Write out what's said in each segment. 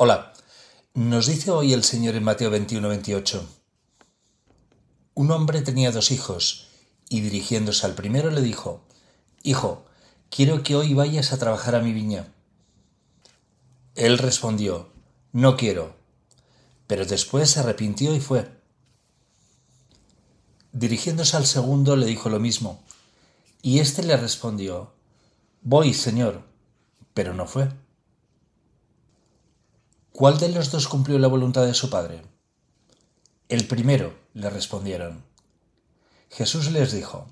Hola, nos dice hoy el Señor en Mateo 21, 28. Un hombre tenía dos hijos y dirigiéndose al primero le dijo, Hijo, quiero que hoy vayas a trabajar a mi viña. Él respondió, No quiero. Pero después se arrepintió y fue. Dirigiéndose al segundo le dijo lo mismo, y éste le respondió, Voy, Señor, pero no fue. ¿Cuál de los dos cumplió la voluntad de su padre? El primero, le respondieron. Jesús les dijo,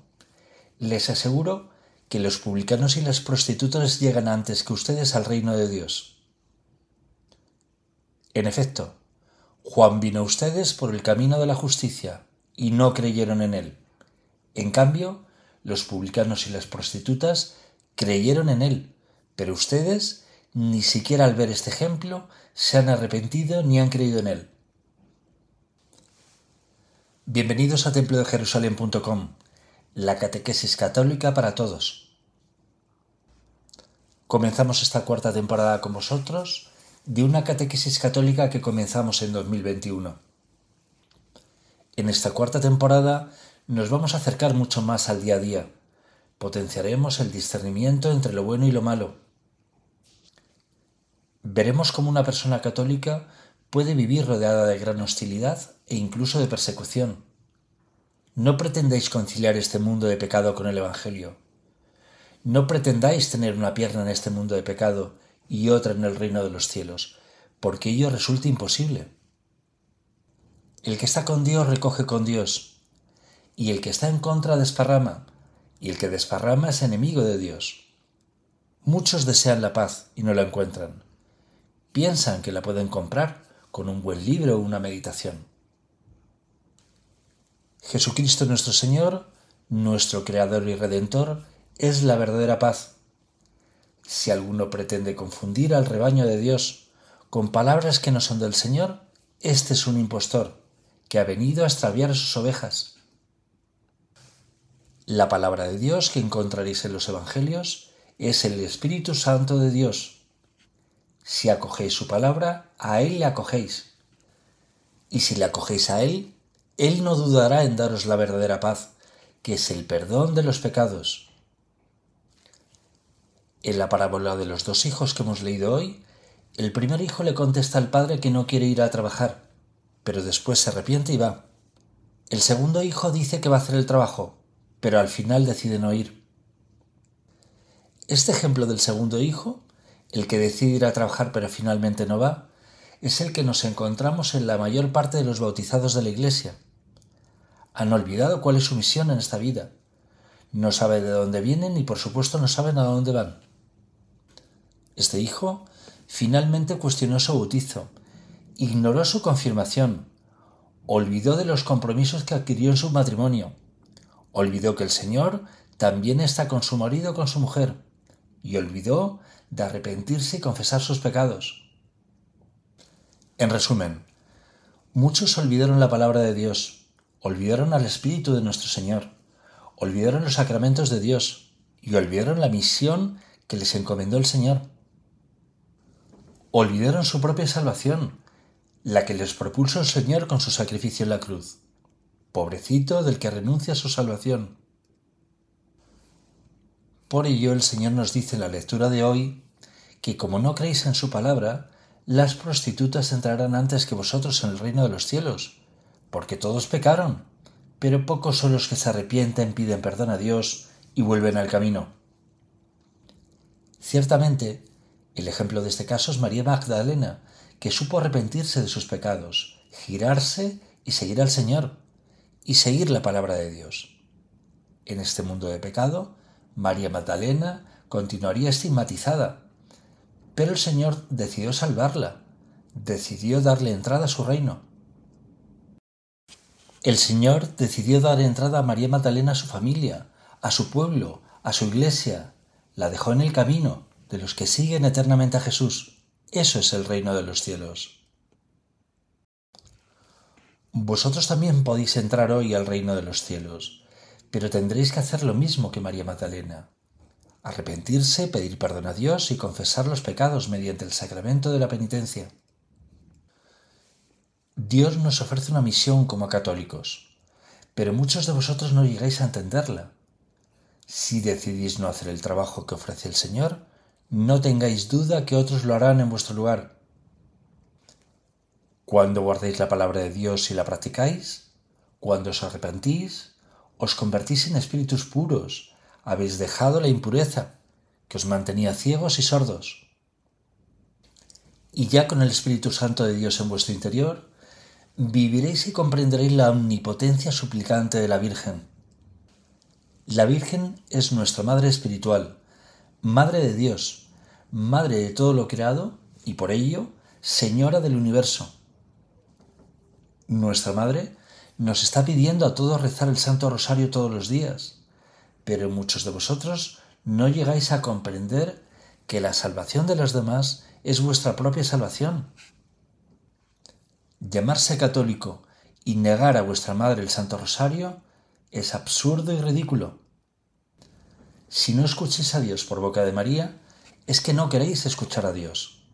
Les aseguro que los publicanos y las prostitutas llegan antes que ustedes al reino de Dios. En efecto, Juan vino a ustedes por el camino de la justicia y no creyeron en él. En cambio, los publicanos y las prostitutas creyeron en él, pero ustedes ni siquiera al ver este ejemplo se han arrepentido ni han creído en él. Bienvenidos a templo de la catequesis católica para todos. Comenzamos esta cuarta temporada con vosotros de una catequesis católica que comenzamos en 2021. En esta cuarta temporada nos vamos a acercar mucho más al día a día. Potenciaremos el discernimiento entre lo bueno y lo malo veremos cómo una persona católica puede vivir rodeada de gran hostilidad e incluso de persecución. No pretendáis conciliar este mundo de pecado con el Evangelio. No pretendáis tener una pierna en este mundo de pecado y otra en el reino de los cielos, porque ello resulta imposible. El que está con Dios recoge con Dios, y el que está en contra desparrama, y el que desparrama es enemigo de Dios. Muchos desean la paz y no la encuentran piensan que la pueden comprar con un buen libro o una meditación. Jesucristo nuestro Señor, nuestro Creador y Redentor, es la verdadera paz. Si alguno pretende confundir al rebaño de Dios con palabras que no son del Señor, este es un impostor que ha venido a extraviar a sus ovejas. La palabra de Dios que encontraréis en los Evangelios es el Espíritu Santo de Dios si acogéis su palabra, a Él le acogéis. Y si le acogéis a Él, Él no dudará en daros la verdadera paz, que es el perdón de los pecados. En la parábola de los dos hijos que hemos leído hoy, el primer hijo le contesta al padre que no quiere ir a trabajar, pero después se arrepiente y va. El segundo hijo dice que va a hacer el trabajo, pero al final decide no ir. Este ejemplo del segundo hijo el que decide ir a trabajar pero finalmente no va, es el que nos encontramos en la mayor parte de los bautizados de la Iglesia. Han olvidado cuál es su misión en esta vida. No saben de dónde vienen y por supuesto no saben a dónde van. Este hijo finalmente cuestionó su bautizo, ignoró su confirmación, olvidó de los compromisos que adquirió en su matrimonio, olvidó que el Señor también está con su marido con su mujer, y olvidó de arrepentirse y confesar sus pecados. En resumen, muchos olvidaron la palabra de Dios, olvidaron al Espíritu de nuestro Señor, olvidaron los sacramentos de Dios y olvidaron la misión que les encomendó el Señor. Olvidaron su propia salvación, la que les propulsó el Señor con su sacrificio en la cruz. Pobrecito del que renuncia a su salvación. Por ello el Señor nos dice en la lectura de hoy que como no creéis en su palabra, las prostitutas entrarán antes que vosotros en el reino de los cielos, porque todos pecaron, pero pocos son los que se arrepienten, piden perdón a Dios y vuelven al camino. Ciertamente, el ejemplo de este caso es María Magdalena, que supo arrepentirse de sus pecados, girarse y seguir al Señor, y seguir la palabra de Dios. En este mundo de pecado, María Magdalena continuaría estigmatizada, pero el Señor decidió salvarla, decidió darle entrada a su reino. El Señor decidió dar entrada a María Magdalena a su familia, a su pueblo, a su iglesia, la dejó en el camino de los que siguen eternamente a Jesús. Eso es el reino de los cielos. Vosotros también podéis entrar hoy al reino de los cielos pero tendréis que hacer lo mismo que María Magdalena. Arrepentirse, pedir perdón a Dios y confesar los pecados mediante el sacramento de la penitencia. Dios nos ofrece una misión como católicos, pero muchos de vosotros no llegáis a entenderla. Si decidís no hacer el trabajo que ofrece el Señor, no tengáis duda que otros lo harán en vuestro lugar. Cuando guardéis la palabra de Dios y la practicáis, cuando os arrepentís, os convertís en espíritus puros, habéis dejado la impureza, que os mantenía ciegos y sordos. Y ya con el Espíritu Santo de Dios en vuestro interior, viviréis y comprenderéis la omnipotencia suplicante de la Virgen. La Virgen es nuestra Madre espiritual, Madre de Dios, Madre de todo lo creado y por ello Señora del universo. Nuestra Madre nos está pidiendo a todos rezar el Santo Rosario todos los días, pero muchos de vosotros no llegáis a comprender que la salvación de los demás es vuestra propia salvación. Llamarse católico y negar a vuestra Madre el Santo Rosario es absurdo y ridículo. Si no escucháis a Dios por boca de María, es que no queréis escuchar a Dios.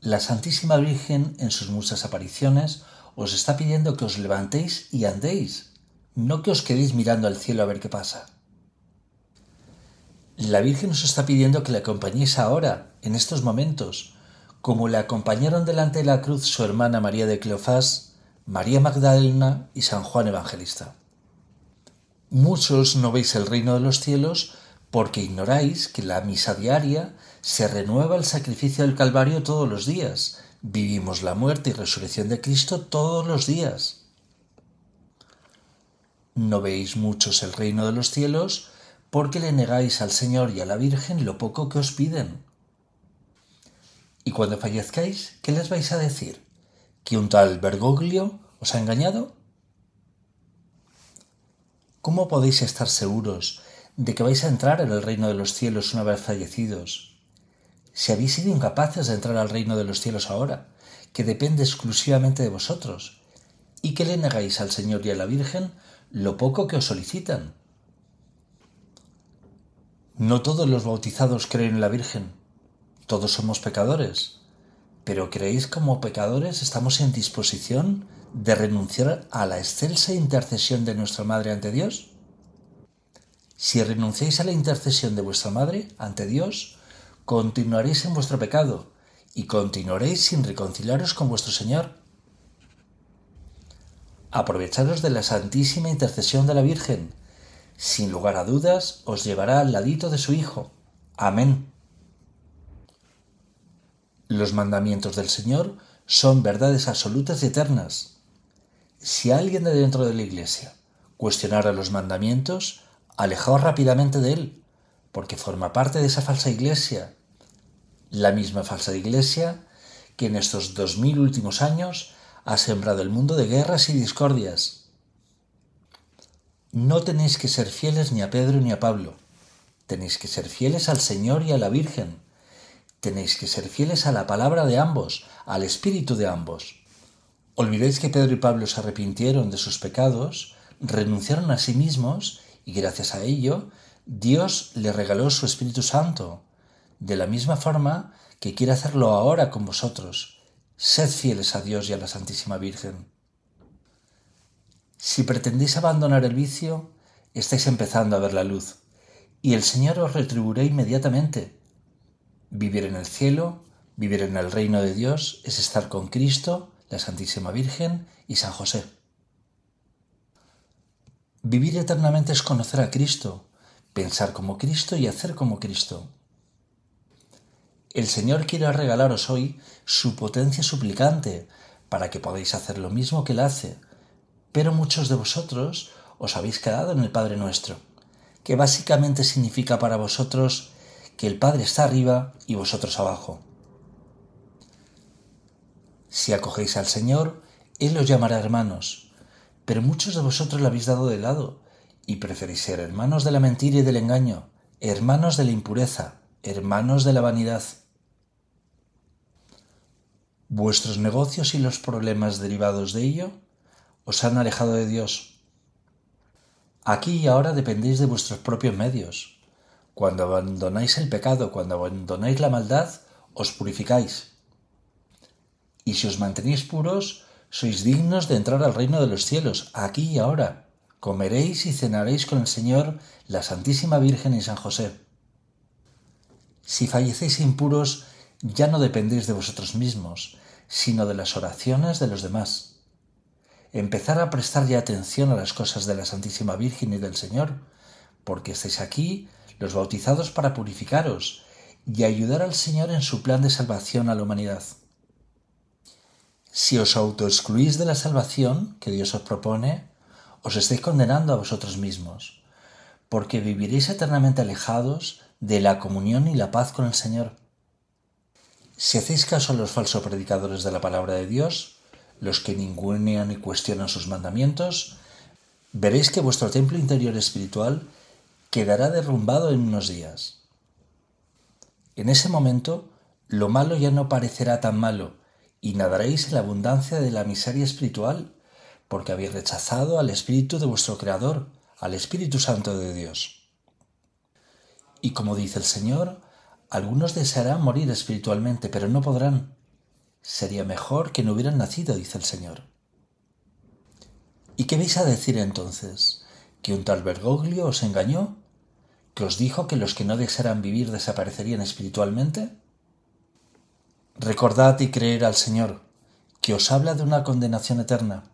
La Santísima Virgen en sus muchas apariciones os está pidiendo que os levantéis y andéis, no que os quedéis mirando al cielo a ver qué pasa. La Virgen os está pidiendo que le acompañéis ahora, en estos momentos, como le acompañaron delante de la cruz su hermana María de Cleofás, María Magdalena y San Juan Evangelista. Muchos no veis el reino de los cielos porque ignoráis que la misa diaria se renueva el sacrificio del Calvario todos los días, Vivimos la muerte y resurrección de Cristo todos los días. No veis muchos el reino de los cielos porque le negáis al Señor y a la Virgen lo poco que os piden. Y cuando fallezcáis, ¿qué les vais a decir? ¿Que un tal Bergoglio os ha engañado? ¿Cómo podéis estar seguros de que vais a entrar en el reino de los cielos una vez fallecidos? Si habéis sido incapaces de entrar al reino de los cielos ahora, que depende exclusivamente de vosotros, y que le negáis al Señor y a la Virgen lo poco que os solicitan. No todos los bautizados creen en la Virgen, todos somos pecadores, pero ¿creéis como pecadores estamos en disposición de renunciar a la excelsa intercesión de nuestra Madre ante Dios? Si renunciáis a la intercesión de vuestra Madre ante Dios, continuaréis en vuestro pecado y continuaréis sin reconciliaros con vuestro Señor. Aprovecharos de la santísima intercesión de la Virgen. Sin lugar a dudas, os llevará al ladito de su Hijo. Amén. Los mandamientos del Señor son verdades absolutas y eternas. Si alguien de dentro de la Iglesia cuestionara los mandamientos, alejaos rápidamente de él, porque forma parte de esa falsa iglesia, la misma falsa iglesia que en estos dos mil últimos años ha sembrado el mundo de guerras y discordias. No tenéis que ser fieles ni a Pedro ni a Pablo, tenéis que ser fieles al Señor y a la Virgen, tenéis que ser fieles a la palabra de ambos, al espíritu de ambos. Olvidéis que Pedro y Pablo se arrepintieron de sus pecados, renunciaron a sí mismos y gracias a ello Dios le regaló su Espíritu Santo, de la misma forma que quiere hacerlo ahora con vosotros. Sed fieles a Dios y a la Santísima Virgen. Si pretendéis abandonar el vicio, estáis empezando a ver la luz, y el Señor os retribuirá inmediatamente. Vivir en el cielo, vivir en el reino de Dios, es estar con Cristo, la Santísima Virgen y San José. Vivir eternamente es conocer a Cristo, pensar como Cristo y hacer como Cristo. El Señor quiere regalaros hoy su potencia suplicante para que podáis hacer lo mismo que Él hace, pero muchos de vosotros os habéis quedado en el Padre Nuestro, que básicamente significa para vosotros que el Padre está arriba y vosotros abajo. Si acogéis al Señor, Él os llamará hermanos, pero muchos de vosotros lo habéis dado de lado y preferís ser hermanos de la mentira y del engaño, hermanos de la impureza, hermanos de la vanidad. Vuestros negocios y los problemas derivados de ello os han alejado de Dios. Aquí y ahora dependéis de vuestros propios medios. Cuando abandonáis el pecado, cuando abandonáis la maldad, os purificáis. y si os mantenéis puros, sois dignos de entrar al reino de los cielos, aquí y ahora. Comeréis y cenaréis con el Señor, la Santísima Virgen y San José. Si fallecéis impuros, ya no dependéis de vosotros mismos, sino de las oraciones de los demás. Empezar a prestar ya atención a las cosas de la Santísima Virgen y del Señor, porque estáis aquí, los bautizados, para purificaros y ayudar al Señor en su plan de salvación a la humanidad. Si os autoexcluís de la salvación que Dios os propone, os estáis condenando a vosotros mismos, porque viviréis eternamente alejados de la comunión y la paz con el Señor. Si hacéis caso a los falsos predicadores de la palabra de Dios, los que ningunean y cuestionan sus mandamientos, veréis que vuestro templo interior espiritual quedará derrumbado en unos días. En ese momento, lo malo ya no parecerá tan malo, y nadaréis en la abundancia de la miseria espiritual, porque habéis rechazado al Espíritu de vuestro Creador, al Espíritu Santo de Dios. Y como dice el Señor, algunos desearán morir espiritualmente, pero no podrán. Sería mejor que no hubieran nacido, dice el Señor. ¿Y qué vais a decir entonces? ¿Que un tal Bergoglio os engañó? que os dijo que los que no desearan vivir desaparecerían espiritualmente? Recordad y creer al Señor, que os habla de una condenación eterna.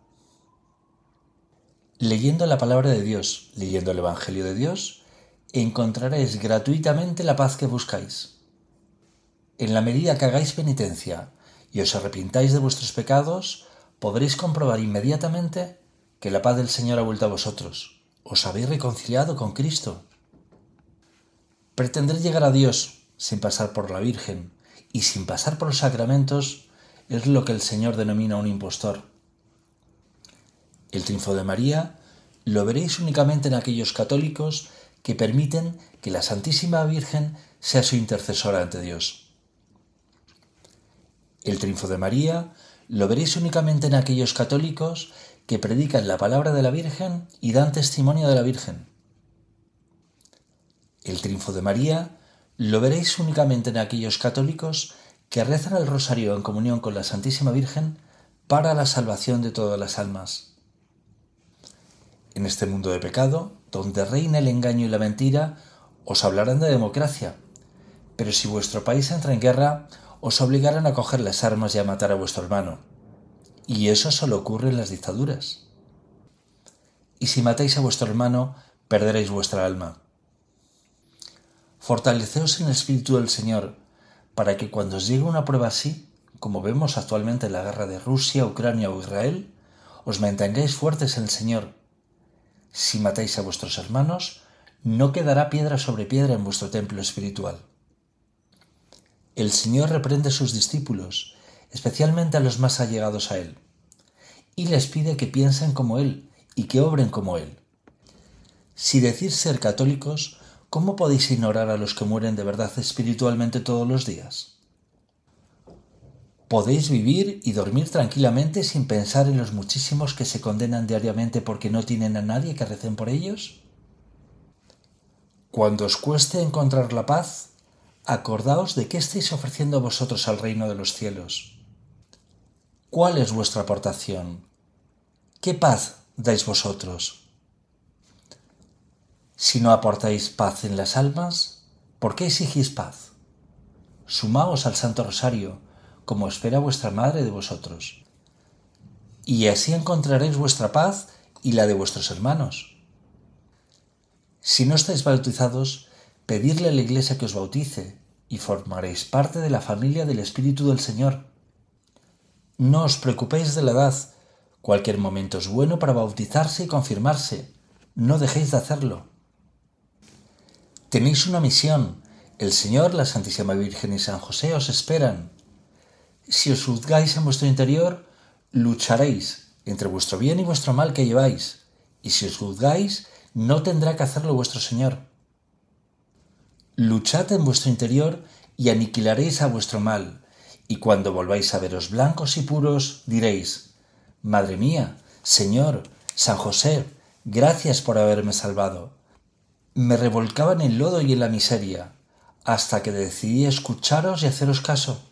Leyendo la palabra de Dios, leyendo el Evangelio de Dios, encontraréis gratuitamente la paz que buscáis. En la medida que hagáis penitencia y os arrepintáis de vuestros pecados, podréis comprobar inmediatamente que la paz del Señor ha vuelto a vosotros. Os habéis reconciliado con Cristo Pretender llegar a Dios sin pasar por la Virgen y sin pasar por los sacramentos es lo que el Señor denomina un impostor. El triunfo de María lo veréis únicamente en aquellos católicos que permiten que la Santísima Virgen sea su intercesora ante Dios. El triunfo de María lo veréis únicamente en aquellos católicos que predican la palabra de la Virgen y dan testimonio de la Virgen. El triunfo de María lo veréis únicamente en aquellos católicos que rezan el rosario en comunión con la Santísima Virgen para la salvación de todas las almas. En este mundo de pecado, donde reina el engaño y la mentira, os hablarán de democracia, pero si vuestro país entra en guerra, os obligarán a coger las armas y a matar a vuestro hermano. Y eso solo ocurre en las dictaduras. Y si matáis a vuestro hermano, perderéis vuestra alma. Fortaleceos en el Espíritu del Señor, para que cuando os llegue una prueba así, como vemos actualmente en la guerra de Rusia, Ucrania o Israel, os mantengáis fuertes en el Señor. Si matáis a vuestros hermanos, no quedará piedra sobre piedra en vuestro templo espiritual. El Señor reprende a sus discípulos, especialmente a los más allegados a Él, y les pide que piensen como Él y que obren como Él. Si decir ser católicos ¿cómo podéis ignorar a los que mueren de verdad espiritualmente todos los días? ¿Podéis vivir y dormir tranquilamente sin pensar en los muchísimos que se condenan diariamente porque no tienen a nadie que recen por ellos? Cuando os cueste encontrar la paz, acordaos de qué estáis ofreciendo vosotros al reino de los cielos. ¿Cuál es vuestra aportación? ¿Qué paz dais vosotros? Si no aportáis paz en las almas, ¿por qué exigís paz? Sumaos al Santo Rosario, como espera vuestra Madre de vosotros. Y así encontraréis vuestra paz y la de vuestros hermanos. Si no estáis bautizados, pedidle a la Iglesia que os bautice y formaréis parte de la familia del Espíritu del Señor. No os preocupéis de la edad, cualquier momento es bueno para bautizarse y confirmarse. No dejéis de hacerlo. Tenéis una misión. El Señor, la Santísima Virgen y San José os esperan. Si os juzgáis en vuestro interior, lucharéis entre vuestro bien y vuestro mal que lleváis. Y si os juzgáis, no tendrá que hacerlo vuestro Señor. Luchad en vuestro interior y aniquilaréis a vuestro mal. Y cuando volváis a veros blancos y puros, diréis, Madre mía, Señor, San José, gracias por haberme salvado me revolcaba en el lodo y en la miseria, hasta que decidí escucharos y haceros caso.